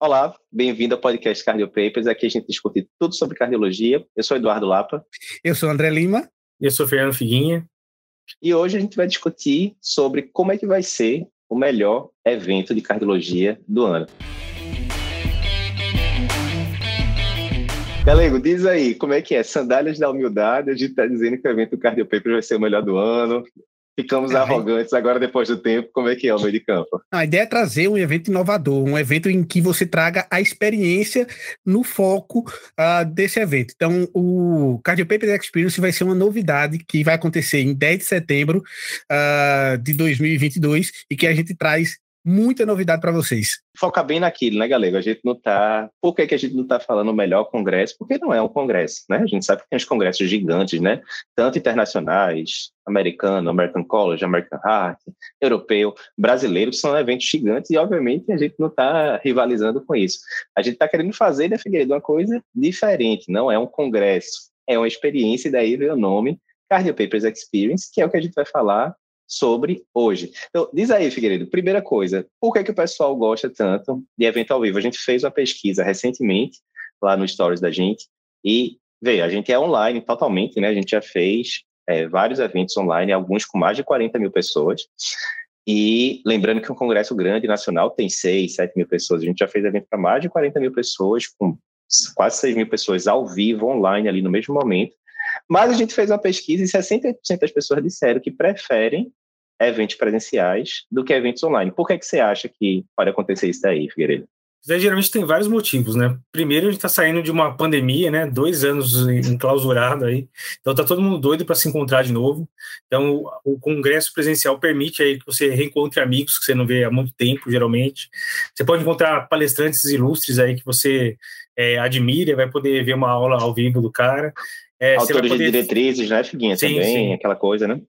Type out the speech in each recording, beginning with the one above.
Olá, bem-vindo ao podcast Cardio Papers. Aqui a gente discute tudo sobre cardiologia. Eu sou Eduardo Lapa. Eu sou André Lima. E eu sou Fernando Figuinha. E hoje a gente vai discutir sobre como é que vai ser o melhor evento de cardiologia do ano. Galego, diz aí, como é que é? Sandálias da humildade, a gente está dizendo que o evento do Cardio Papers vai ser o melhor do ano. Ficamos é, arrogantes agora depois do tempo. Como é que é o meio de campo? A ideia é trazer um evento inovador, um evento em que você traga a experiência no foco uh, desse evento. Então, o Cardio Papers Experience vai ser uma novidade que vai acontecer em 10 de setembro uh, de 2022 e que a gente traz muita novidade para vocês. Foca bem naquilo, né, galera? A gente não tá. Por que, que a gente não está falando o melhor congresso? Porque não é um congresso, né? A gente sabe que tem os congressos gigantes, né? Tanto internacionais, americano, American College, American Heart, europeu, brasileiro, são eventos gigantes e, obviamente, a gente não está rivalizando com isso. A gente está querendo fazer, né, Figueiredo, uma coisa diferente, não é um congresso, é uma experiência, e daí veio o nome Cardio Papers Experience, que é o que a gente vai falar sobre hoje. Então, diz aí, Figueiredo, primeira coisa, por que, que o pessoal gosta tanto de evento ao vivo? A gente fez uma pesquisa recentemente lá no Stories da gente e, veja, a gente é online totalmente, né? A gente já fez é, vários eventos online, alguns com mais de 40 mil pessoas. E lembrando que um congresso grande nacional tem 6, 7 mil pessoas. A gente já fez evento para mais de 40 mil pessoas, com quase 6 mil pessoas ao vivo, online, ali no mesmo momento. Mas a gente fez uma pesquisa e 60% das pessoas disseram que preferem eventos presenciais do que eventos online. Por que, que você acha que pode acontecer isso daí, Figueiredo? Geralmente tem vários motivos, né? Primeiro, a gente está saindo de uma pandemia, né? Dois anos enclausurado aí. Então, tá todo mundo doido para se encontrar de novo. Então, o congresso presencial permite aí que você reencontre amigos que você não vê há muito tempo, geralmente. Você pode encontrar palestrantes ilustres aí que você é, admira, vai poder ver uma aula ao vivo do cara. É, Autores poder... de diretrizes, né, Figuinha? Sim, também, sim. aquela coisa, né?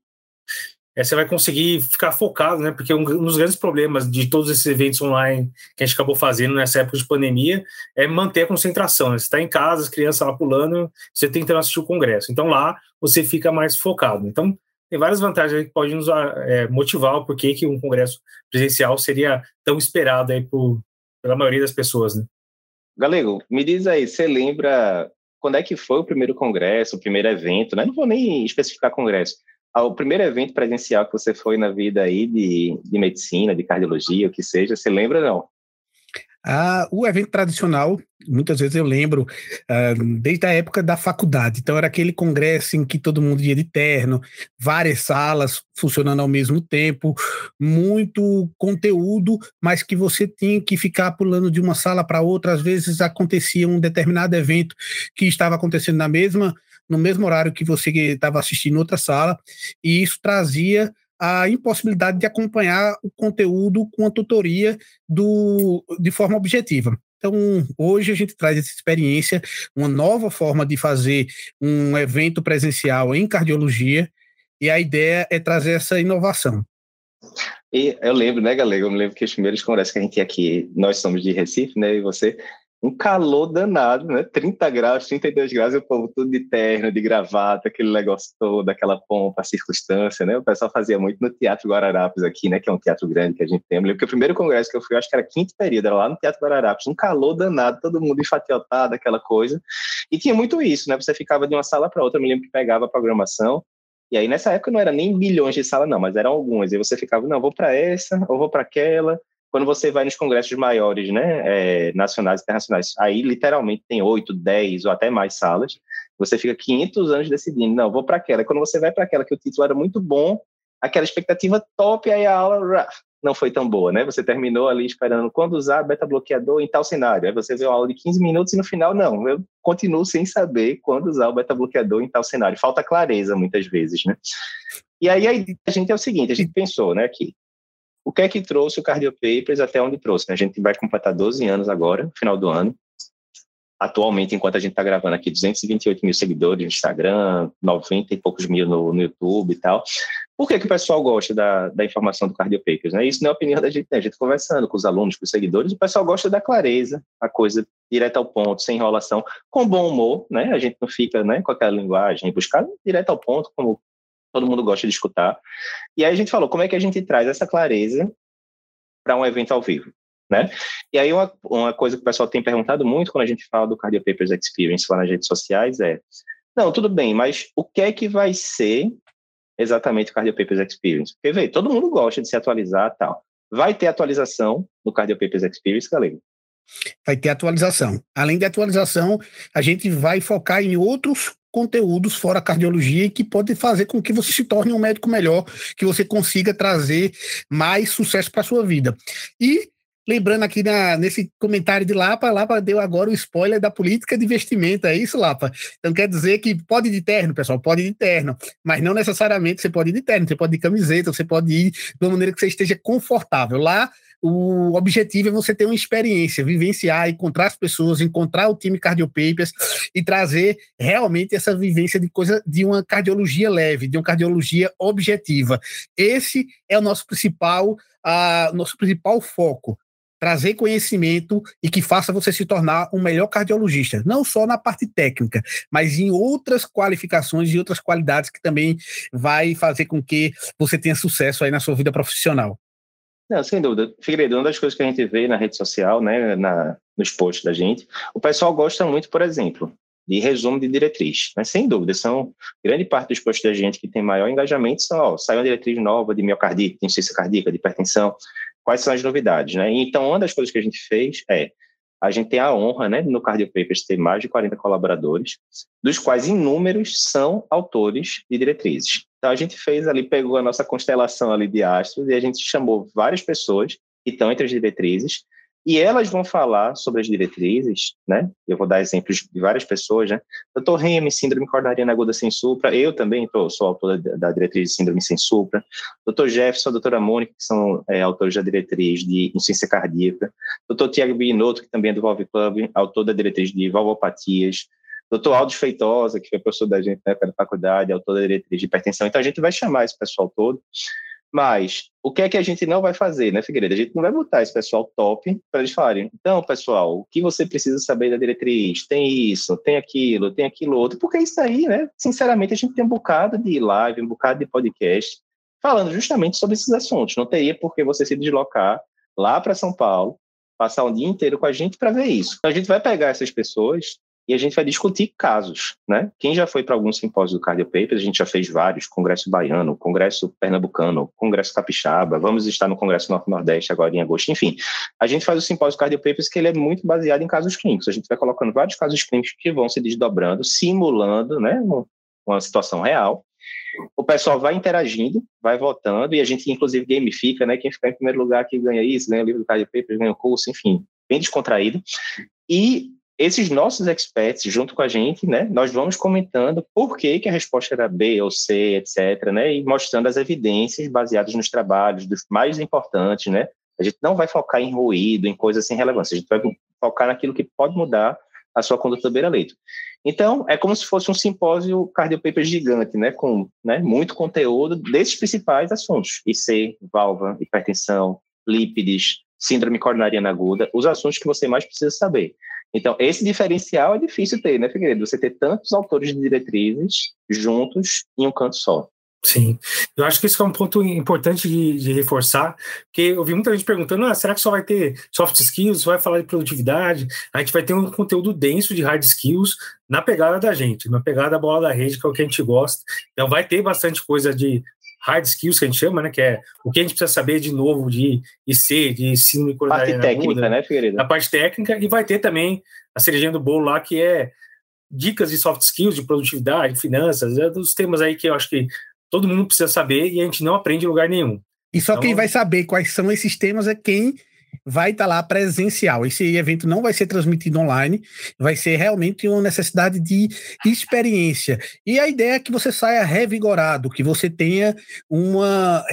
É, você vai conseguir ficar focado, né? Porque um, dos grandes problemas de todos esses eventos online que a gente acabou fazendo nessa época de pandemia é manter a concentração. Né? Você está em casa, as crianças lá pulando, você tentando assistir o congresso. Então lá você fica mais focado. Então tem várias vantagens que podem nos é, motivar o porquê que um congresso presencial seria tão esperado aí por, pela maioria das pessoas, né? Galego, me diz aí, você lembra quando é que foi o primeiro congresso, o primeiro evento, né? Não vou nem especificar congresso. Ah, o primeiro evento presencial que você foi na vida aí de, de medicina, de cardiologia, o que seja, você lembra não? Ah, o evento tradicional, muitas vezes eu lembro, ah, desde a época da faculdade. Então, era aquele congresso em que todo mundo ia de terno, várias salas funcionando ao mesmo tempo, muito conteúdo, mas que você tinha que ficar pulando de uma sala para outra. Às vezes acontecia um determinado evento que estava acontecendo na mesma no mesmo horário que você estava assistindo outra sala, e isso trazia a impossibilidade de acompanhar o conteúdo com a tutoria do, de forma objetiva. Então, hoje a gente traz essa experiência, uma nova forma de fazer um evento presencial em cardiologia, e a ideia é trazer essa inovação. E eu lembro, né, galera? Eu me lembro que os primeiros congressos que a gente tinha aqui, nós somos de Recife, né, e você, um calor danado, né? 30 graus, 32 graus, e o povo tudo de terno, de gravata, aquele negócio todo, aquela pompa, circunstância, né? O pessoal fazia muito no Teatro Guararapes aqui, né? Que é um teatro grande que a gente tem. Eu lembro que o primeiro congresso que eu fui, eu acho que era quinto período, era lá no Teatro Guararapes, um calor danado, todo mundo enfatiotado, aquela coisa. E tinha muito isso, né? Você ficava de uma sala para outra, eu me lembro que pegava a programação, e aí, nessa época, não era nem milhões de salas, não, mas eram algumas. E você ficava, não, vou para essa, ou vou para aquela quando você vai nos congressos maiores, né, é, nacionais e internacionais, aí literalmente tem oito, dez ou até mais salas, você fica 500 anos decidindo, não, vou para aquela. Quando você vai para aquela que o título era muito bom, aquela expectativa top, aí a aula não foi tão boa, né? Você terminou ali esperando quando usar beta-bloqueador em tal cenário. Aí você vê uma aula de 15 minutos e no final, não, eu continuo sem saber quando usar o beta-bloqueador em tal cenário. Falta clareza muitas vezes, né? E aí a gente é o seguinte, a gente pensou, né, aqui, o que é que trouxe o Cardio Papers até onde trouxe? Né? A gente vai completar 12 anos agora, no final do ano. Atualmente, enquanto a gente está gravando aqui, 228 mil seguidores no Instagram, 90 e poucos mil no, no YouTube e tal. Por que, que o pessoal gosta da, da informação do Cardio Papers? Né? Isso não é opinião da gente, né? a gente conversando com os alunos, com os seguidores, o pessoal gosta da clareza, a coisa direta ao ponto, sem enrolação, com bom humor, né? A gente não fica né, com aquela linguagem, buscar direto ao ponto, como todo mundo gosta de escutar. E aí a gente falou, como é que a gente traz essa clareza para um evento ao vivo? né? E aí uma, uma coisa que o pessoal tem perguntado muito quando a gente fala do Cardio Papers Experience lá nas redes sociais é, não, tudo bem, mas o que é que vai ser exatamente o Cardio Papers Experience? Porque, vê, todo mundo gosta de se atualizar tal. Vai ter atualização no Cardio Papers Experience, galera? Vai ter atualização. Além de atualização, a gente vai focar em outros conteúdos fora cardiologia que pode fazer com que você se torne um médico melhor, que você consiga trazer mais sucesso para sua vida. E lembrando aqui na, nesse comentário de Lapa, Lapa deu agora o spoiler da política de vestimenta, é isso, Lapa? Então quer dizer que pode ir de terno, pessoal, pode ir de terno, mas não necessariamente você pode ir de terno, você pode ir de camiseta, você pode ir de uma maneira que você esteja confortável. Lá o objetivo é você ter uma experiência, vivenciar, encontrar as pessoas, encontrar o time Cardiopapers e trazer realmente essa vivência de coisa de uma cardiologia leve, de uma cardiologia objetiva. Esse é o nosso principal, uh, nosso principal foco trazer conhecimento e que faça você se tornar um melhor cardiologista, não só na parte técnica, mas em outras qualificações e outras qualidades que também vai fazer com que você tenha sucesso aí na sua vida profissional. Não, sem dúvida. Figueiredo, uma das coisas que a gente vê na rede social, né, na, nos posts da gente, o pessoal gosta muito, por exemplo, de resumo de diretriz. Mas, sem dúvida, são grande parte dos posts da gente que tem maior engajamento são, ó, saiu uma diretriz nova de miocardite, de insuficiência cardíaca, de hipertensão, quais são as novidades, né? Então, uma das coisas que a gente fez é, a gente tem a honra, né, no Cardio Papers ter mais de 40 colaboradores, dos quais inúmeros são autores de diretrizes. Então a gente fez ali, pegou a nossa constelação ali de astros e a gente chamou várias pessoas que estão entre as diretrizes. E elas vão falar sobre as diretrizes, né? Eu vou dar exemplos de várias pessoas, né? Doutor Remy, síndrome coronariana aguda sem supra, eu também tô, sou autor da, diretriz de síndrome sem supra, doutor Jefferson, doutora Mônica, que são é, autores da diretriz de insuficiência cardíaca, doutor Tiago Binotto, que também é do Valve Club, autor da diretriz de valvopatias, Doutor Aldo Feitosa, que foi professor da gente na época da faculdade, autor da diretriz de hipertensão. Então, a gente vai chamar esse pessoal todo. Mas o que é que a gente não vai fazer, né, Figueiredo? A gente não vai botar esse pessoal top para eles falarem, então, pessoal, o que você precisa saber da diretriz? Tem isso, tem aquilo, tem aquilo outro, porque isso aí, né, sinceramente, a gente tem um bocado de live, um bocado de podcast falando justamente sobre esses assuntos. Não teria por que você se deslocar lá para São Paulo, passar um dia inteiro com a gente para ver isso. Então, a gente vai pegar essas pessoas e a gente vai discutir casos, né? Quem já foi para algum simpósio do Cardio Papers, a gente já fez vários, Congresso Baiano, Congresso Pernambucano, Congresso Capixaba, vamos estar no Congresso Norte-Nordeste agora em agosto, enfim. A gente faz o simpósio Cardio Papers que ele é muito baseado em casos clínicos, a gente vai colocando vários casos clínicos que vão se desdobrando, simulando, né, uma situação real, o pessoal vai interagindo, vai votando, e a gente, inclusive, gamifica, né? Quem ficar em primeiro lugar que ganha isso, ganha o livro do Cardio Papers, ganha o curso, enfim, bem descontraído. E esses nossos experts, junto com a gente, né, nós vamos comentando por que, que a resposta era B ou C, etc., né, e mostrando as evidências baseadas nos trabalhos dos mais importantes, né. A gente não vai focar em ruído, em coisas sem relevância, a gente vai focar naquilo que pode mudar a sua conduta beira-leito. Então, é como se fosse um simpósio cardiopaper gigante, né, com né, muito conteúdo desses principais assuntos, IC, válvula, hipertensão, lípides, síndrome coronariana aguda, os assuntos que você mais precisa saber. Então, esse diferencial é difícil ter, né, Figueiredo? Você ter tantos autores de diretrizes juntos em um canto só. Sim, eu acho que isso é um ponto importante de, de reforçar, porque eu vi muita gente perguntando: ah, será que só vai ter soft skills, vai falar de produtividade? A gente vai ter um conteúdo denso de hard skills na pegada da gente, na pegada da bola da rede, que é o que a gente gosta. Então, vai ter bastante coisa de hard skills que a gente chama, né? Que é o que a gente precisa saber de novo de IC, de síndrome Parte técnica, né, Figueiredo? A parte técnica, e vai ter também a cerejinha do bolo lá, que é dicas de soft skills, de produtividade, finanças, é dos temas aí que eu acho que todo mundo precisa saber e a gente não aprende em lugar nenhum. E só então, quem vai saber quais são esses temas é quem vai estar tá lá presencial. Esse evento não vai ser transmitido online, vai ser realmente uma necessidade de experiência. E a ideia é que você saia revigorado, que você tenha uma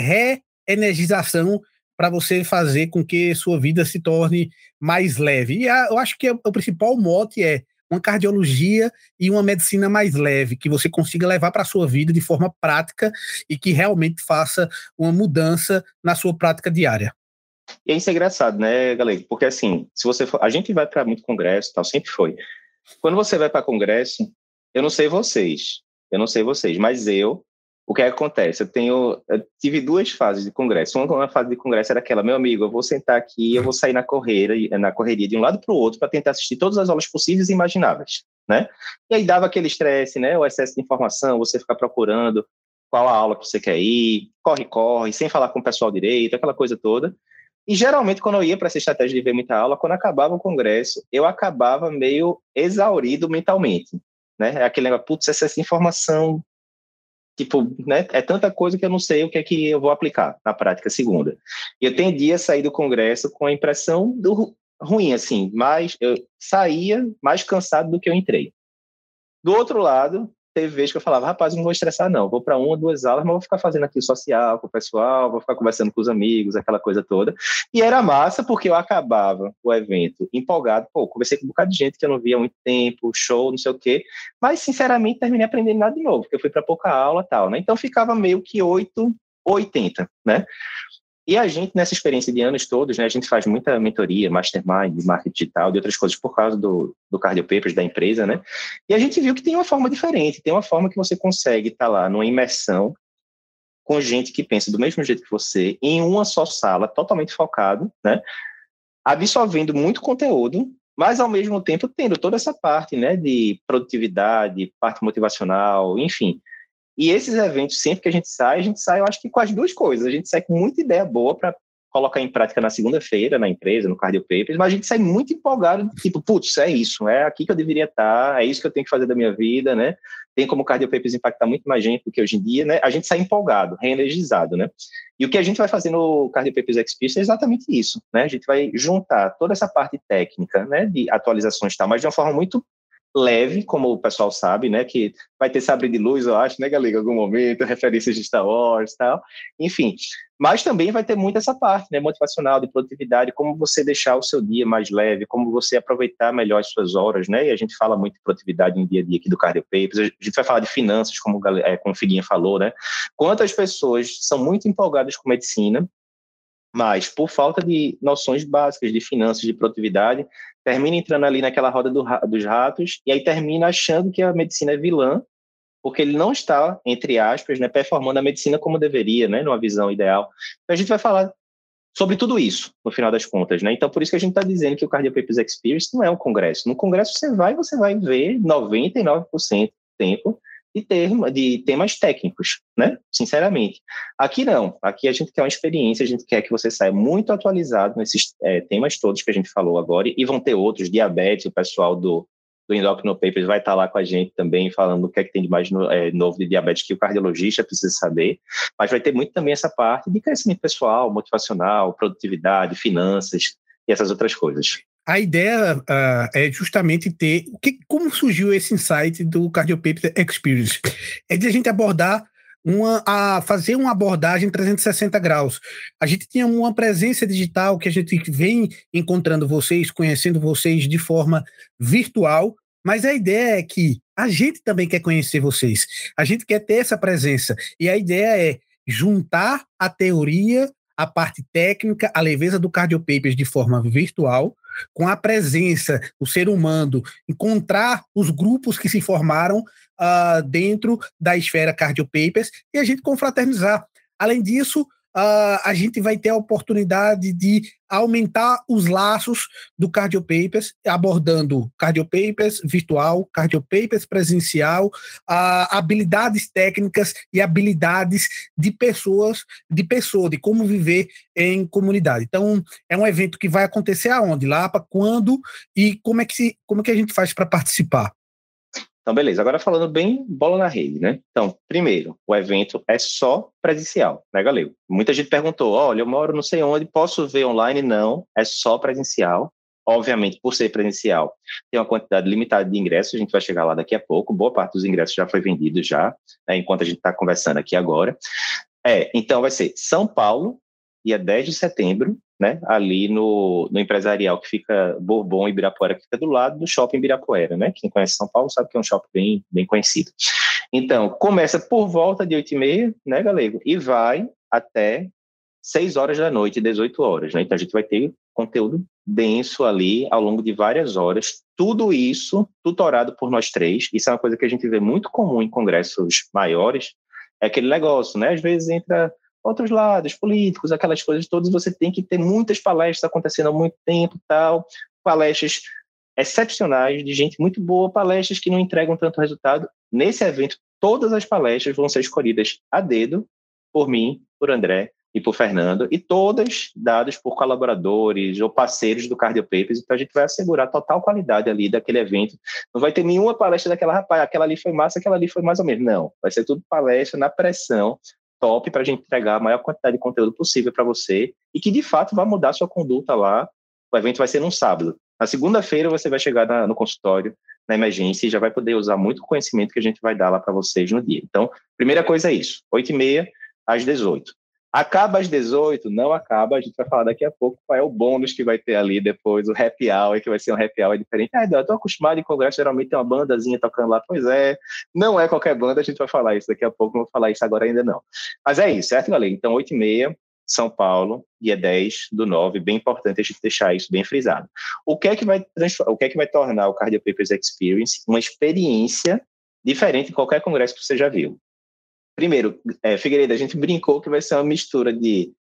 reenergização para você fazer com que sua vida se torne mais leve. E a, eu acho que o principal mote é uma cardiologia e uma medicina mais leve, que você consiga levar para a sua vida de forma prática e que realmente faça uma mudança na sua prática diária. E isso é engraçado, né, galera? Porque assim, se você for, a gente vai para muito congresso, tal, sempre foi. Quando você vai para congresso, eu não sei vocês, eu não sei vocês, mas eu o que, é que acontece? Eu tenho, eu tive duas fases de congresso. Uma, uma fase de congresso era aquela, meu amigo, eu vou sentar aqui, eu vou sair na correria, na correria de um lado para o outro para tentar assistir todas as aulas possíveis e imagináveis, né? E aí dava aquele estresse, né? O excesso de informação, você ficar procurando qual a aula que você quer ir, corre, corre, sem falar com o pessoal direito, aquela coisa toda. E geralmente, quando eu ia para essa estratégia de ver muita aula, quando acabava o congresso, eu acabava meio exaurido mentalmente. Né? É aquele negócio, putz, essa informação tipo, né, é tanta coisa que eu não sei o que é que eu vou aplicar na prática segunda. E eu tendi a sair do congresso com a impressão do ruim, assim, mas eu saía mais cansado do que eu entrei. Do outro lado, teve vezes que eu falava, rapaz, não vou estressar não, vou para uma duas aulas, mas vou ficar fazendo aqui social com o pessoal, vou ficar conversando com os amigos, aquela coisa toda. E era massa porque eu acabava o evento empolgado, pô, conversei com um bocado de gente que eu não via há muito tempo, show, não sei o quê, mas sinceramente terminei aprendendo nada de novo, porque eu fui para pouca aula tal, né? Então ficava meio que 8 80, né? E a gente, nessa experiência de anos todos, né, a gente faz muita mentoria, mastermind, marketing digital, de outras coisas por causa do, do Cardio Papers da empresa, né? E a gente viu que tem uma forma diferente, tem uma forma que você consegue estar tá lá numa imersão com gente que pensa do mesmo jeito que você, em uma só sala, totalmente focado, né? Absorvendo muito conteúdo, mas ao mesmo tempo tendo toda essa parte, né, de produtividade, parte motivacional, enfim, e esses eventos, sempre que a gente sai, a gente sai, eu acho que com as duas coisas. A gente sai com muita ideia boa para colocar em prática na segunda-feira, na empresa, no Cardio Papers, mas a gente sai muito empolgado, tipo, putz, é isso, é aqui que eu deveria estar, é isso que eu tenho que fazer da minha vida, né? Tem como o Cardio Papers impactar muito mais gente do que hoje em dia, né? A gente sai empolgado, reenergizado, né? E o que a gente vai fazer no Cardio Papers Experience é exatamente isso, né? A gente vai juntar toda essa parte técnica, né, de atualizações e tal, mas de uma forma muito leve, como o pessoal sabe, né? Que vai ter sabre de luz, eu acho, né, Galego, em algum momento, referências de Star Wars tal. Enfim, mas também vai ter muito essa parte, né, motivacional, de produtividade, como você deixar o seu dia mais leve, como você aproveitar melhor as suas horas, né? E a gente fala muito de produtividade em dia a dia aqui do Cardio Papers. A gente vai falar de finanças, como, é, como o Figuinha falou, né? Quantas pessoas são muito empolgadas com medicina, mas por falta de noções básicas de finanças, de produtividade, termina entrando ali naquela roda do, dos ratos e aí termina achando que a medicina é vilã, porque ele não está, entre aspas, né, performando a medicina como deveria, né, numa visão ideal. Então a gente vai falar sobre tudo isso, no final das contas, né? Então por isso que a gente está dizendo que o Cardio Papers Experience não é um congresso. No congresso você vai, você vai ver 99% do tempo de, termo, de temas técnicos, né? Sinceramente. Aqui não. Aqui a gente quer uma experiência, a gente quer que você saia muito atualizado nesses é, temas todos que a gente falou agora, e vão ter outros, diabetes, o pessoal do, do Endocrino Papers vai estar lá com a gente também, falando o que é que tem de mais no, é, novo de diabetes que o cardiologista precisa saber, mas vai ter muito também essa parte de crescimento pessoal, motivacional, produtividade, finanças e essas outras coisas a ideia uh, é justamente ter. Que, como surgiu esse insight do Cardiopaper Experience? É de a gente abordar uma, a fazer uma abordagem 360 graus. A gente tinha uma presença digital que a gente vem encontrando vocês, conhecendo vocês de forma virtual, mas a ideia é que a gente também quer conhecer vocês. A gente quer ter essa presença. E a ideia é juntar a teoria, a parte técnica, a leveza do Cardiopapers de forma virtual, com a presença do ser humano, encontrar os grupos que se formaram uh, dentro da esfera Cardio Papers e a gente confraternizar. Além disso, uh, a gente vai ter a oportunidade de aumentar os laços do Cardio Papers, abordando Cardio Papers virtual, Cardio Papers presencial, uh, habilidades técnicas e habilidades de pessoas, de pessoa, de como viver em comunidade. Então, é um evento que vai acontecer aonde? Lá para quando e como é que se, como é que a gente faz para participar? Então, beleza. Agora falando bem bola na rede, né? Então, primeiro, o evento é só presencial, né, Galego? Muita gente perguntou, olha, eu moro não sei onde, posso ver online? Não, é só presencial. Obviamente, por ser presencial, tem uma quantidade limitada de ingressos, a gente vai chegar lá daqui a pouco, boa parte dos ingressos já foi vendido já, né, enquanto a gente está conversando aqui agora. É, então vai ser São Paulo, dia 10 de setembro, né, ali no, no empresarial que fica Bourbon e Ibirapuera, que fica do lado do shopping Ibirapuera, né? Quem conhece São Paulo sabe que é um shopping bem, bem conhecido. Então, começa por volta de 8 e meia, né, Galego? E vai até 6 horas da noite, 18 horas, né? Então, a gente vai ter conteúdo denso ali ao longo de várias horas. Tudo isso tutorado por nós três. Isso é uma coisa que a gente vê muito comum em congressos maiores, é aquele negócio, né? Às vezes entra outros lados, políticos, aquelas coisas todas, você tem que ter muitas palestras acontecendo há muito tempo tal, palestras excepcionais, de gente muito boa, palestras que não entregam tanto resultado. Nesse evento, todas as palestras vão ser escolhidas a dedo por mim, por André e por Fernando, e todas dadas por colaboradores ou parceiros do Cardio Papers, então a gente vai assegurar total qualidade ali daquele evento. Não vai ter nenhuma palestra daquela, rapaz, aquela ali foi massa, aquela ali foi mais ou menos. Não, vai ser tudo palestra na pressão, top para a gente entregar a maior quantidade de conteúdo possível para você e que de fato vai mudar sua conduta lá. O evento vai ser num sábado. Na segunda-feira você vai chegar na, no consultório, na emergência, e já vai poder usar muito conhecimento que a gente vai dar lá para vocês no dia. Então, primeira coisa é isso, 8h30 às 18 Acaba às 18, não acaba, a gente vai falar daqui a pouco qual é o bônus que vai ter ali depois, o happy hour, que vai ser um happy hour diferente. Ah, eu tô acostumado em congresso, geralmente tem uma bandazinha tocando lá. Pois é, não é qualquer banda, a gente vai falar isso daqui a pouco, não vou falar isso agora ainda não. Mas é isso, certo, galera? Então, 8 e meia, São Paulo, dia 10 do 9, bem importante a gente deixar isso bem frisado. O que é que vai, o que é que vai tornar o Cardio Papers Experience uma experiência diferente de qualquer congresso que você já viu? Primeiro, é, Figueiredo, a gente brincou que vai ser uma mistura de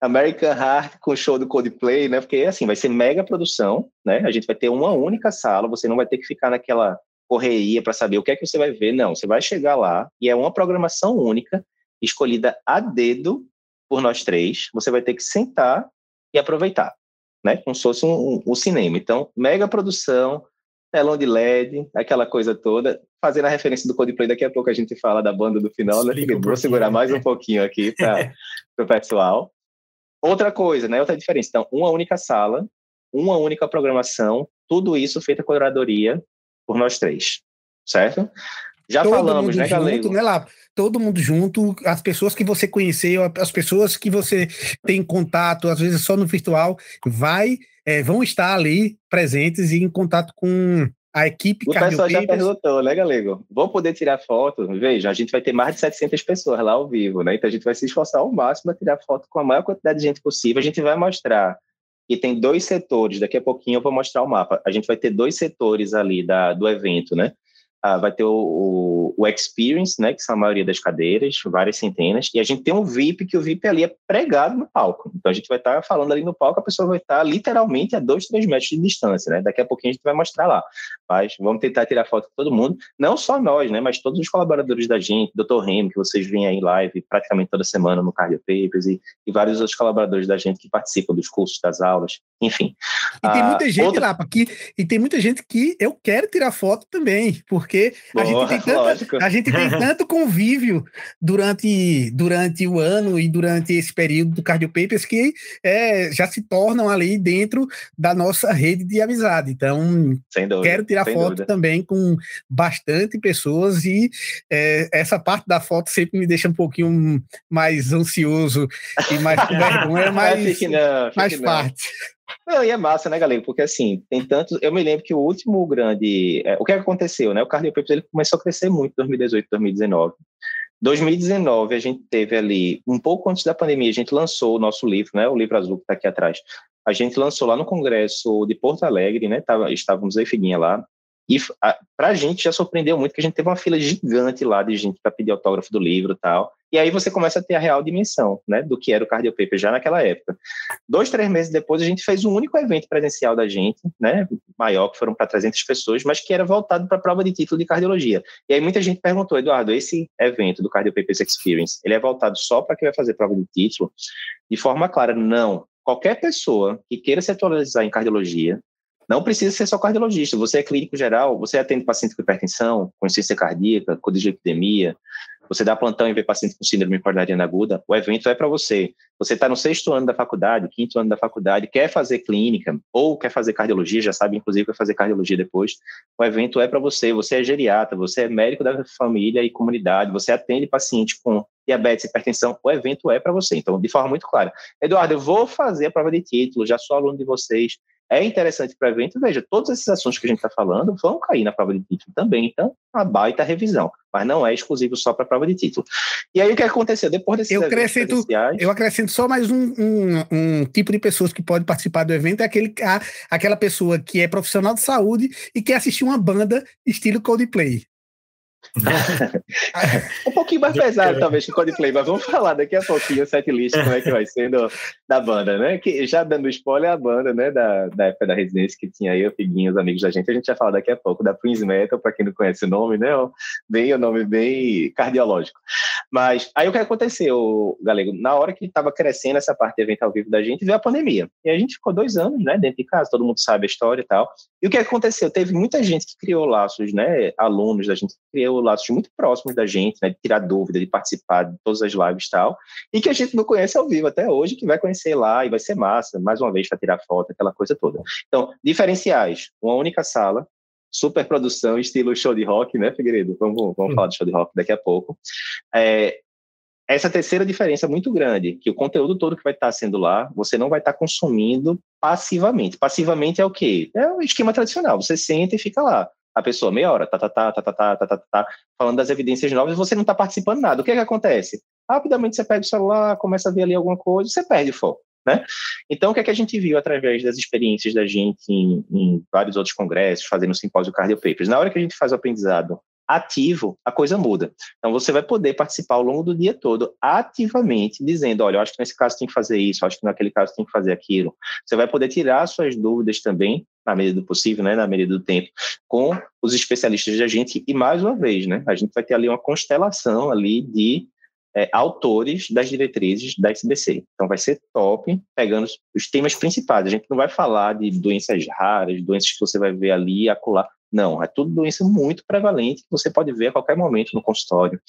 American Heart com o show do Coldplay, né? Porque assim, vai ser mega produção, né? A gente vai ter uma única sala, você não vai ter que ficar naquela correria para saber o que é que você vai ver, não. Você vai chegar lá e é uma programação única, escolhida a dedo por nós três. Você vai ter que sentar e aproveitar, né? Como se fosse um, um, um cinema. Então, mega produção, telão de LED, aquela coisa toda. Fazendo a referência do Coldplay, daqui a pouco a gente fala da banda do final, né? Um Vou segurar mais um pouquinho aqui para o pessoal. Outra coisa, né? Outra diferença. Então, uma única sala, uma única programação, tudo isso feito com curadoria por nós três, certo? Já Todo falamos, né, Galego? Né, lá? Todo mundo junto, as pessoas que você conheceu, as pessoas que você tem contato, às vezes só no virtual, vai é, vão estar ali presentes e em contato com a equipe O pessoal já perguntou, né, Galego? Vão poder tirar foto? Veja, a gente vai ter mais de 700 pessoas lá ao vivo, né? Então a gente vai se esforçar ao máximo a tirar foto com a maior quantidade de gente possível. A gente vai mostrar que tem dois setores, daqui a pouquinho eu vou mostrar o mapa. A gente vai ter dois setores ali da, do evento, né? Ah, vai ter o, o, o, Experience, né, que são a maioria das cadeiras, várias centenas, e a gente tem um VIP, que o VIP ali é pregado no palco. Então a gente vai estar tá falando ali no palco, a pessoa vai estar tá literalmente a dois, três metros de distância, né? Daqui a pouquinho a gente vai mostrar lá. Mas vamos tentar tirar foto com todo mundo, não só nós, né, mas todos os colaboradores da gente, Dr. Remo, que vocês veem aí em live praticamente toda semana no Cardio Papers, e, e vários outros colaboradores da gente que participam dos cursos, das aulas, enfim. E tem muita ah, gente outra... lá, porque, e tem muita gente que eu quero tirar foto também, porque porque a, gente tem tanto, a gente tem tanto convívio durante, durante o ano e durante esse período do Cardio Papers que é, já se tornam ali dentro da nossa rede de amizade. Então, dúvida, quero tirar foto dúvida. também com bastante pessoas e é, essa parte da foto sempre me deixa um pouquinho mais ansioso e mais com vergonha, mas faz parte. Não, e é massa, né, galera? Porque assim, tem tantos. Eu me lembro que o último grande. É, o que, é aconteceu, né? O Cardio Papers ele começou a crescer muito em 2018, 2019. 2019, a gente teve ali, um pouco antes da pandemia, a gente lançou o nosso livro, né? O livro azul que está aqui atrás. A gente lançou lá no Congresso de Porto Alegre, né? Tava, estávamos aí, Figuinha, lá. E para a gente já surpreendeu muito que a gente teve uma fila gigante lá de gente para pedir autógrafo do livro e tal. E aí você começa a ter a real dimensão né, do que era o Cardio Paper já naquela época. Dois, três meses depois, a gente fez um único evento presencial da gente, né, maior, que foram para 300 pessoas, mas que era voltado para a prova de título de cardiologia. E aí muita gente perguntou, Eduardo, esse evento do Cardio Experience, ele é voltado só para quem vai fazer prova de título? De forma clara, não. Qualquer pessoa que queira se atualizar em cardiologia, não precisa ser só cardiologista. Você é clínico geral, você atende paciente com hipertensão, com insuficiência cardíaca, com dislipidemia, você dá plantão e vê paciente com síndrome coronariana aguda, o evento é para você. Você está no sexto ano da faculdade, quinto ano da faculdade, quer fazer clínica ou quer fazer cardiologia, já sabe, inclusive, que vai fazer cardiologia depois, o evento é para você. Você é geriatra, você é médico da família e comunidade, você atende paciente com diabetes, hipertensão, o evento é para você. Então, de forma muito clara. Eduardo, eu vou fazer a prova de título, já sou aluno de vocês, é interessante para o evento, veja, todos esses assuntos que a gente está falando vão cair na prova de título também, então, uma baita revisão, mas não é exclusivo só para a prova de título. E aí, o que aconteceu? Depois desses eu acrescento, eu acrescento só mais um, um, um, tipo de pessoas que pode participar do evento, é aquele, a, aquela pessoa que é profissional de saúde e quer assistir uma banda estilo Coldplay. um pouquinho mais pesado, talvez, que o Coldplay, mas vamos falar daqui a pouquinho o setlist, como é que vai ser do, da banda, né? Que, já dando spoiler, a banda, né, da, da época da residência que tinha aí, o Figuinho, os amigos da gente, a gente vai falar daqui a pouco da Prince Metal, para quem não conhece o nome, né? Bem, o nome bem cardiológico. Mas aí o que aconteceu, Galego? Na hora que estava crescendo essa parte de evento ao vivo da gente, veio a pandemia. E a gente ficou dois anos, né, dentro de casa, todo mundo sabe a história e tal. E o que aconteceu? Teve muita gente que criou laços, né, alunos da gente criou laços muito próximos da gente, né, de tirar dúvida, de participar de todas as lives e tal, e que a gente não conhece ao vivo até hoje, que vai conhecer lá e vai ser massa, mais uma vez, para tirar foto, aquela coisa toda. Então, diferenciais, uma única sala, super produção, estilo show de rock, né, Figueiredo? Vamos, vamos falar de show de rock daqui a pouco. É, essa terceira diferença é muito grande, que o conteúdo todo que vai estar sendo lá, você não vai estar consumindo passivamente. Passivamente é o quê? É o esquema tradicional, você senta e fica lá. A pessoa, meia hora, tá, tá, tá, tá, tá, tá, tá, tá, tá, falando das evidências novas, você não está participando nada. O que é que acontece? Rapidamente você pega o celular, começa a ver ali alguma coisa, você perde o foco. Né? Então, o que é que a gente viu através das experiências da gente em, em vários outros congressos, fazendo o simpósio Cardio Papers? Na hora que a gente faz o aprendizado ativo, a coisa muda. Então, você vai poder participar ao longo do dia todo, ativamente, dizendo: olha, eu acho que nesse caso tem que fazer isso, acho que naquele caso tem que fazer aquilo. Você vai poder tirar suas dúvidas também, na medida do possível, né, na medida do tempo, com os especialistas da gente. E, mais uma vez, né, a gente vai ter ali uma constelação ali de é, autores das diretrizes da SBC. Então, vai ser top, pegando os temas principais. A gente não vai falar de doenças raras, doenças que você vai ver ali e acolá. Não, é tudo doença muito prevalente que você pode ver a qualquer momento no consultório,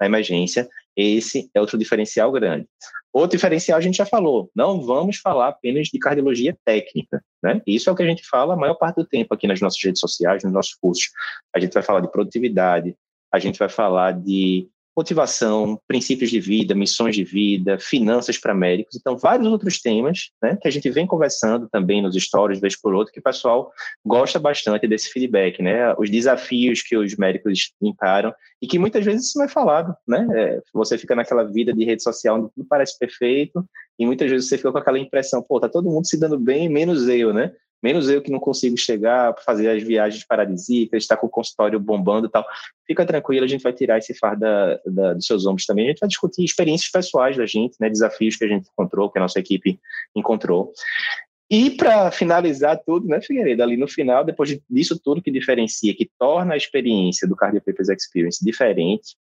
na emergência. Esse é outro diferencial grande. Outro diferencial a gente já falou, não vamos falar apenas de cardiologia técnica, né? Isso é o que a gente fala a maior parte do tempo aqui nas nossas redes sociais, nos nossos cursos. A gente vai falar de produtividade, a gente vai falar de motivação, princípios de vida, missões de vida, finanças para médicos, então vários outros temas, né, que a gente vem conversando também nos stories, vez por outro, que o pessoal gosta bastante desse feedback, né, os desafios que os médicos encaram e que muitas vezes isso não é falado, né, é, você fica naquela vida de rede social onde tudo parece perfeito e muitas vezes você fica com aquela impressão, pô, tá todo mundo se dando bem, menos eu, né, menos eu que não consigo chegar fazer as viagens paradisíacas, está com o consultório bombando e tal. Fica tranquilo, a gente vai tirar esse fardo da, da, dos seus ombros também. A gente vai discutir experiências pessoais da gente, né, desafios que a gente encontrou, que a nossa equipe encontrou. E para finalizar tudo, né, Figueiredo, ali no final, depois disso tudo que diferencia, que torna a experiência do Cardio Papers Experience diferente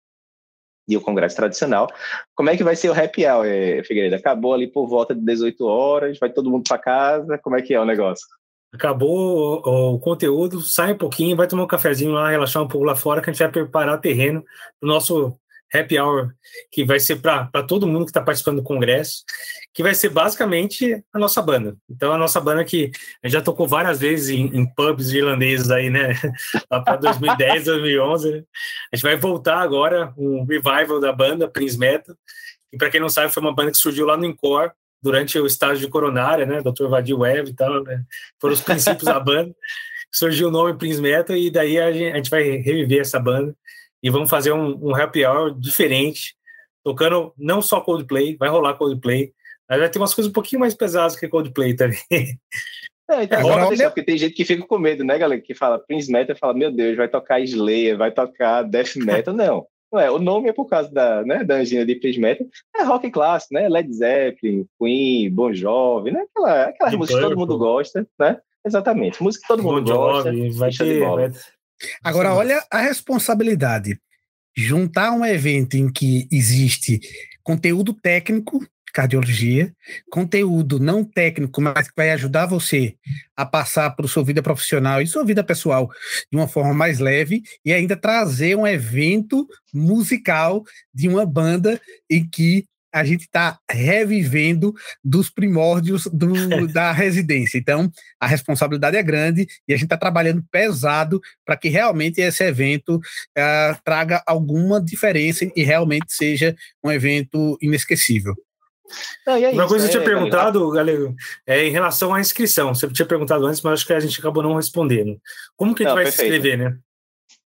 e o congresso tradicional, como é que vai ser o happy hour, Figueiredo? Acabou ali por volta de 18 horas, vai todo mundo para casa, como é que é o negócio? Acabou o, o, conteúdo, sai um pouquinho, vai tomar um cafezinho lá, relaxar um pouco lá fora, que a gente vai preparar o terreno para o nosso happy hour, que vai ser para todo mundo que está participando do congresso, que vai ser basicamente a nossa banda. Então, a nossa banda que já tocou várias vezes em, em pubs irlandeses aí, né? Lá para 2010, 2011. Né? A gente vai voltar agora, um revival da banda, Prince Metal. E para quem não sabe, foi uma banda que surgiu lá no Encore, durante o estágio de coronária, né? Dr. Vadir Web e tal, né? Foram os princípios da banda. Surgiu o nome Prince Metal e daí a gente, a gente, vai reviver essa banda e vamos fazer um, um happy hour diferente, tocando não só Coldplay, vai rolar Coldplay, mas vai ter umas coisas um pouquinho mais pesadas que Coldplay também. É, então, Agora, deixar, porque tem gente que fica com medo, né, galera? Que fala Prince Metal e fala, meu Deus, vai tocar Slayer, vai tocar Death Metal. Não. Ué, o nome é por causa da, né, da angina de Metal. É rock clássico, né? Led Zeppelin, Queen, Bon Jovi, né? Aquela, aquelas músicas que todo mundo gosta, né? Exatamente. Música que todo mundo bon gosta. vai ter, vai... Agora, olha a responsabilidade. Juntar um evento em que existe conteúdo técnico cardiologia, conteúdo não técnico, mas que vai ajudar você a passar para sua vida profissional e sua vida pessoal de uma forma mais leve e ainda trazer um evento musical de uma banda em que a gente está revivendo dos primórdios do, da residência. Então, a responsabilidade é grande e a gente está trabalhando pesado para que realmente esse evento uh, traga alguma diferença e realmente seja um evento inesquecível. Não, é Uma coisa que eu tinha é, perguntado, Galego, é em relação à inscrição. Você tinha perguntado antes, mas acho que a gente acabou não respondendo. Como que a gente vai perfeito. se inscrever, né?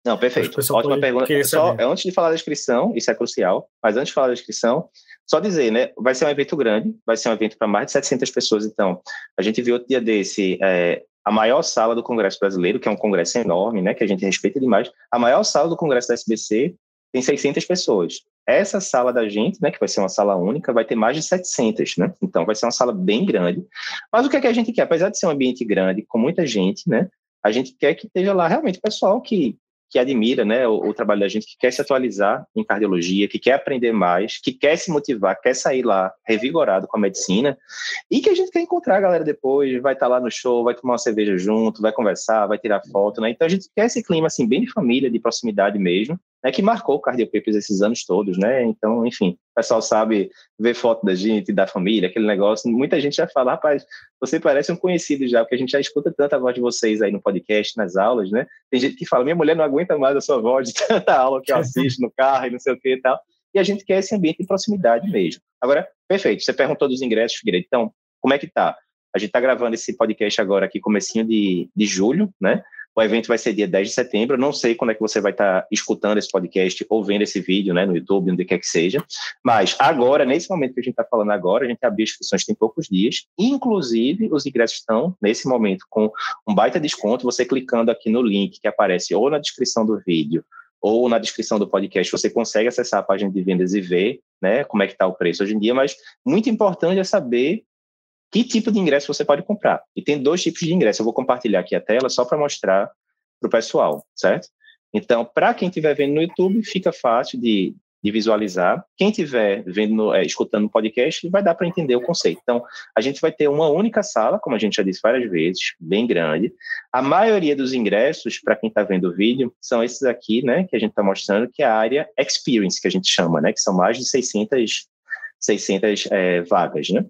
Não, perfeito. Ótima pergunta. Só, antes de falar da inscrição, isso é crucial, mas antes de falar da inscrição, só dizer, né? Vai ser um evento grande, vai ser um evento para mais de 700 pessoas. Então, a gente viu outro dia desse é, a maior sala do Congresso Brasileiro, que é um congresso enorme, né, que a gente respeita demais, a maior sala do Congresso da SBC tem 600 pessoas. Essa sala da gente, né, que vai ser uma sala única, vai ter mais de 700, né? Então vai ser uma sala bem grande. Mas o que é que a gente quer? Apesar de ser um ambiente grande, com muita gente, né, a gente quer que esteja lá realmente pessoal que que admira né, o, o, trabalho da gente, que quer se atualizar em cardiologia, que quer aprender mais, que quer se motivar, quer sair lá revigorado com a medicina, e que a gente quer encontrar a galera depois, vai estar tá lá no show, vai tomar uma cerveja junto, vai conversar, vai tirar foto, né? Então a gente quer esse clima assim bem de família, de proximidade mesmo, né, que marcou o Cardiopapers esses anos todos, né? Então, enfim, o pessoal sabe ver foto da gente, da família, aquele negócio. Muita gente já fala, rapaz, você parece um conhecido já, porque a gente já escuta tanta voz de vocês aí no podcast, nas aulas, né? Tem gente que fala, minha mulher não aguenta mais a sua voz de tanta aula que eu assisto no carro e não sei o que e tal. E a gente quer esse ambiente de proximidade mesmo. Agora, perfeito, você perguntou dos ingressos, Figueiredo. Então, como é que tá? A gente está gravando esse podcast agora aqui, comecinho de, de julho, né? O evento vai ser dia 10 de setembro. não sei quando é que você vai estar tá escutando esse podcast ou vendo esse vídeo né, no YouTube, onde quer que seja. Mas agora, nesse momento que a gente está falando agora, a gente abriu inscrições tem poucos dias. Inclusive, os ingressos estão, nesse momento, com um baita desconto. Você clicando aqui no link que aparece ou na descrição do vídeo ou na descrição do podcast, você consegue acessar a página de vendas e ver né, como é que está o preço hoje em dia. Mas muito importante é saber que tipo de ingresso você pode comprar. E tem dois tipos de ingresso. Eu vou compartilhar aqui a tela só para mostrar para o pessoal, certo? Então, para quem estiver vendo no YouTube, fica fácil de, de visualizar. Quem estiver vendo, é, escutando no podcast, vai dar para entender o conceito. Então, a gente vai ter uma única sala, como a gente já disse várias vezes, bem grande. A maioria dos ingressos, para quem está vendo o vídeo, são esses aqui, né, que a gente está mostrando, que é a área Experience, que a gente chama, né, que são mais de 600, 600 é, vagas, né?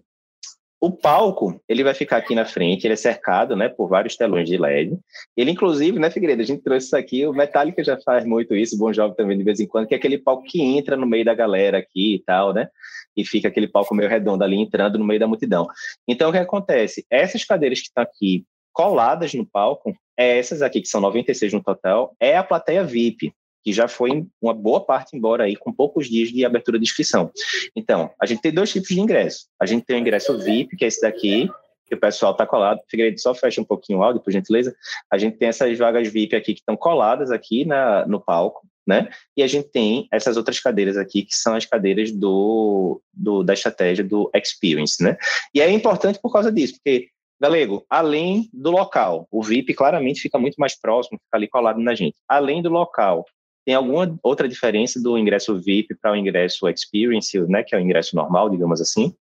O palco, ele vai ficar aqui na frente, ele é cercado, né, por vários telões de LED. Ele, inclusive, né, Figueiredo, a gente trouxe isso aqui, o Metallica já faz muito isso, o Bon Jovi também de vez em quando, que é aquele palco que entra no meio da galera aqui e tal, né, e fica aquele palco meio redondo ali, entrando no meio da multidão. Então, o que acontece? Essas cadeiras que estão aqui coladas no palco, é essas aqui, que são 96 no total, é a plateia VIP que já foi uma boa parte embora aí com poucos dias de abertura de inscrição. Então, a gente tem dois tipos de ingresso. A gente tem o ingresso VIP, que é esse daqui, que o pessoal está colado. Figueiredo, só fecha um pouquinho o áudio, por gentileza. A gente tem essas vagas VIP aqui que estão coladas aqui na, no palco, né? E a gente tem essas outras cadeiras aqui, que são as cadeiras do, do da estratégia do Experience, né? E é importante por causa disso, porque Galego, além do local, o VIP claramente fica muito mais próximo, fica ali colado na gente. Além do local, tem alguma outra diferença do ingresso VIP para o ingresso Experience, né, que é o ingresso normal, digamos assim?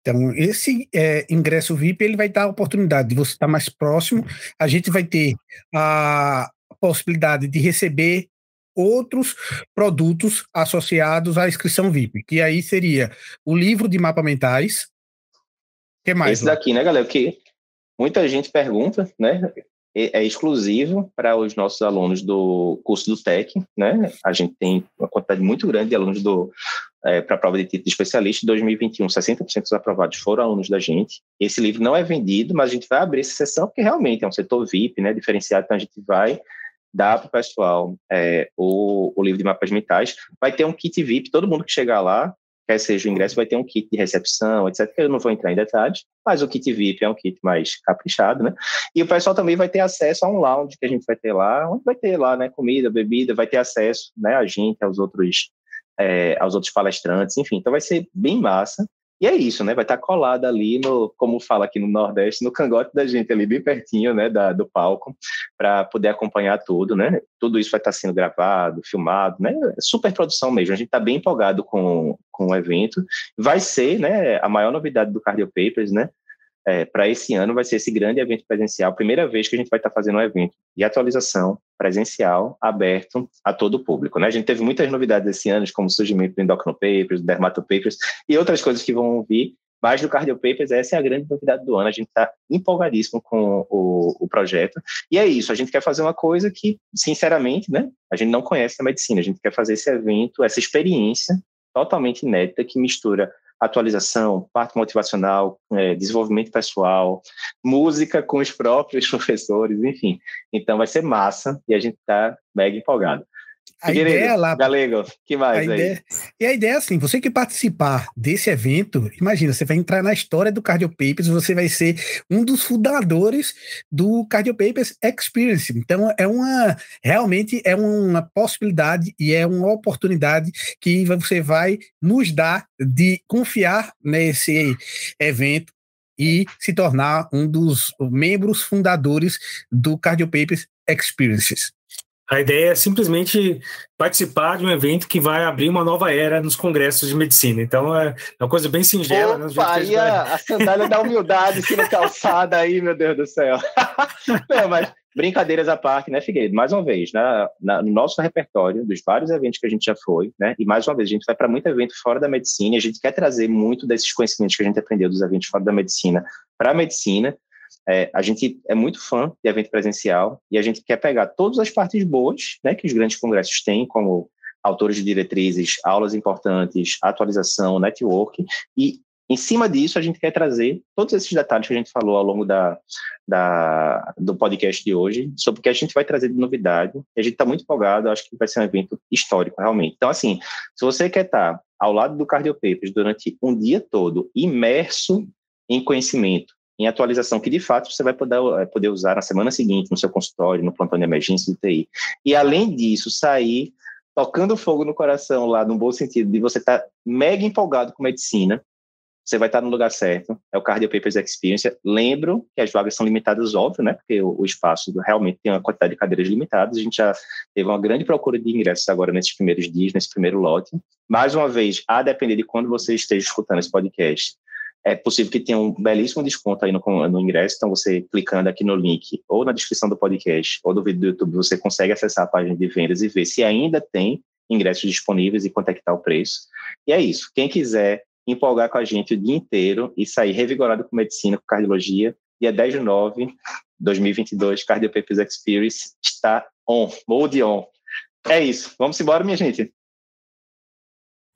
Então, esse é, ingresso VIP ele vai dar a oportunidade de você estar mais próximo. A gente vai ter a possibilidade de receber outros produtos associados à inscrição VIP, que aí seria o livro de mapa mentais. que mais? Esse daqui, né, galera? Que muita gente pergunta, né? É exclusivo para os nossos alunos do curso do TEC, né? A gente tem uma quantidade muito grande de alunos do é, para a prova de título de especialista. Em 2021, 60% dos aprovados foram alunos da gente. Esse livro não é vendido, mas a gente vai abrir essa sessão porque realmente é um setor VIP, né? Diferenciado, então a gente vai dar para o pessoal é, o, o livro de mapas mentais. Vai ter um kit VIP, todo mundo que chegar lá quer seja o ingresso, vai ter um kit de recepção, etc. Eu não vou entrar em detalhes, mas o kit VIP é um kit mais caprichado, né? E o pessoal também vai ter acesso a um lounge que a gente vai ter lá, onde vai ter lá, né, comida, bebida, vai ter acesso, né, a gente, aos outros, é, aos outros palestrantes, enfim. Então vai ser bem massa. E é isso, né? Vai estar colada ali no, como fala aqui no Nordeste, no cangote da gente ali, bem pertinho, né, da, do palco, para poder acompanhar tudo, né? Tudo isso vai estar sendo gravado, filmado, né? Super produção mesmo. A gente está bem empolgado com, com o evento. Vai ser, né, a maior novidade do Cardio Papers, né? É, para esse ano vai ser esse grande evento presencial, primeira vez que a gente vai estar tá fazendo um evento de atualização presencial aberto a todo o público. Né? A gente teve muitas novidades esse ano, como o surgimento do Endocrino Papers, do Dermato Papers e outras coisas que vão vir, mas do Cardio Papers, essa é a grande novidade do ano. A gente está empolgadíssimo com o, o, projeto. E é isso, a gente quer fazer uma coisa que, sinceramente, né, a gente não conhece na medicina. A gente quer fazer esse evento, essa experiência totalmente inédita que mistura atualização, parte motivacional, é, desenvolvimento pessoal, música com os próprios professores, enfim. Então vai ser massa e a gente está mega empolgado. A ideia lá. Galego, que mais aí? E a ideia é assim: você que participar desse evento, imagina, você vai entrar na história do Cardio Papers, você vai ser um dos fundadores do Cardio Papers Experience. Então, é uma realmente é uma possibilidade e é uma oportunidade que você vai nos dar de confiar nesse evento e se tornar um dos membros fundadores do Cardio Papers Experiences. A ideia é simplesmente participar de um evento que vai abrir uma nova era nos congressos de medicina. Então é uma coisa bem singela. Né, Opa, aí a, a, sandália da humildade sendo calçada aí, meu Deus do céu. Não, mas brincadeiras à parte, né, Figueiredo? Mais uma vez, na, na, no nosso repertório dos vários eventos que a gente já foi, né? E mais uma vez, a gente vai para muito evento fora da medicina e a gente quer trazer muito desses conhecimentos que a gente aprendeu dos eventos fora da medicina para a medicina é, a gente é muito fã de evento presencial e a gente quer pegar todas as partes boas né, que os grandes congressos têm, como autores de diretrizes, aulas importantes, atualização, network, e em cima disso a gente quer trazer todos esses detalhes que a gente falou ao longo da, da do podcast de hoje, sobre o que a gente vai trazer de novidade. A gente está muito empolgado, acho que vai ser um evento histórico, realmente. Então, assim, se você quer estar ao lado do Cardiopapers durante um dia todo, imerso em conhecimento, em atualização que de fato você vai poder, eh, poder usar na semana seguinte, no seu consultório, no plantão de emergência de TI. E além disso, sair tocando fogo no coração lá, no bom sentido, de você estar tá mega empolgado com medicina, você vai estar tá no lugar certo, é o Cardio Papers Experience. Lembro que as vagas são limitadas, óbvio, né? Porque o, espaço realmente tem uma quantidade de cadeiras limitadas. A gente já teve uma grande procura de ingressos agora nesses primeiros dias, nesse primeiro lote. Mais uma vez, a depender de quando você esteja escutando esse podcast, é possível que tenha um belíssimo desconto aí no, no ingresso, então você clicando aqui no link, ou na descrição do podcast, ou do vídeo do YouTube, você consegue acessar a página de vendas e ver se ainda tem ingressos disponíveis e quanto é que está o preço. E é isso. Quem quiser empolgar com a gente o dia inteiro e sair revigorado com medicina, com cardiologia, dia 10 de 9 2022, Cardio Papers Experience está on, mode on. É isso. Vamos embora, minha gente?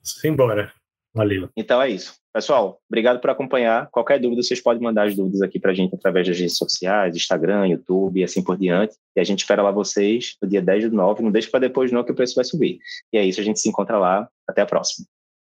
Simbora. Valeu. Então é isso. Pessoal, obrigado por acompanhar. Qualquer dúvida, vocês podem mandar as dúvidas aqui para a gente através das redes sociais, Instagram, YouTube e assim por diante. E a gente espera lá vocês no dia 10 de 9. Não deixe para depois não, que o preço vai subir. E é isso, a gente se encontra lá. Até a próxima.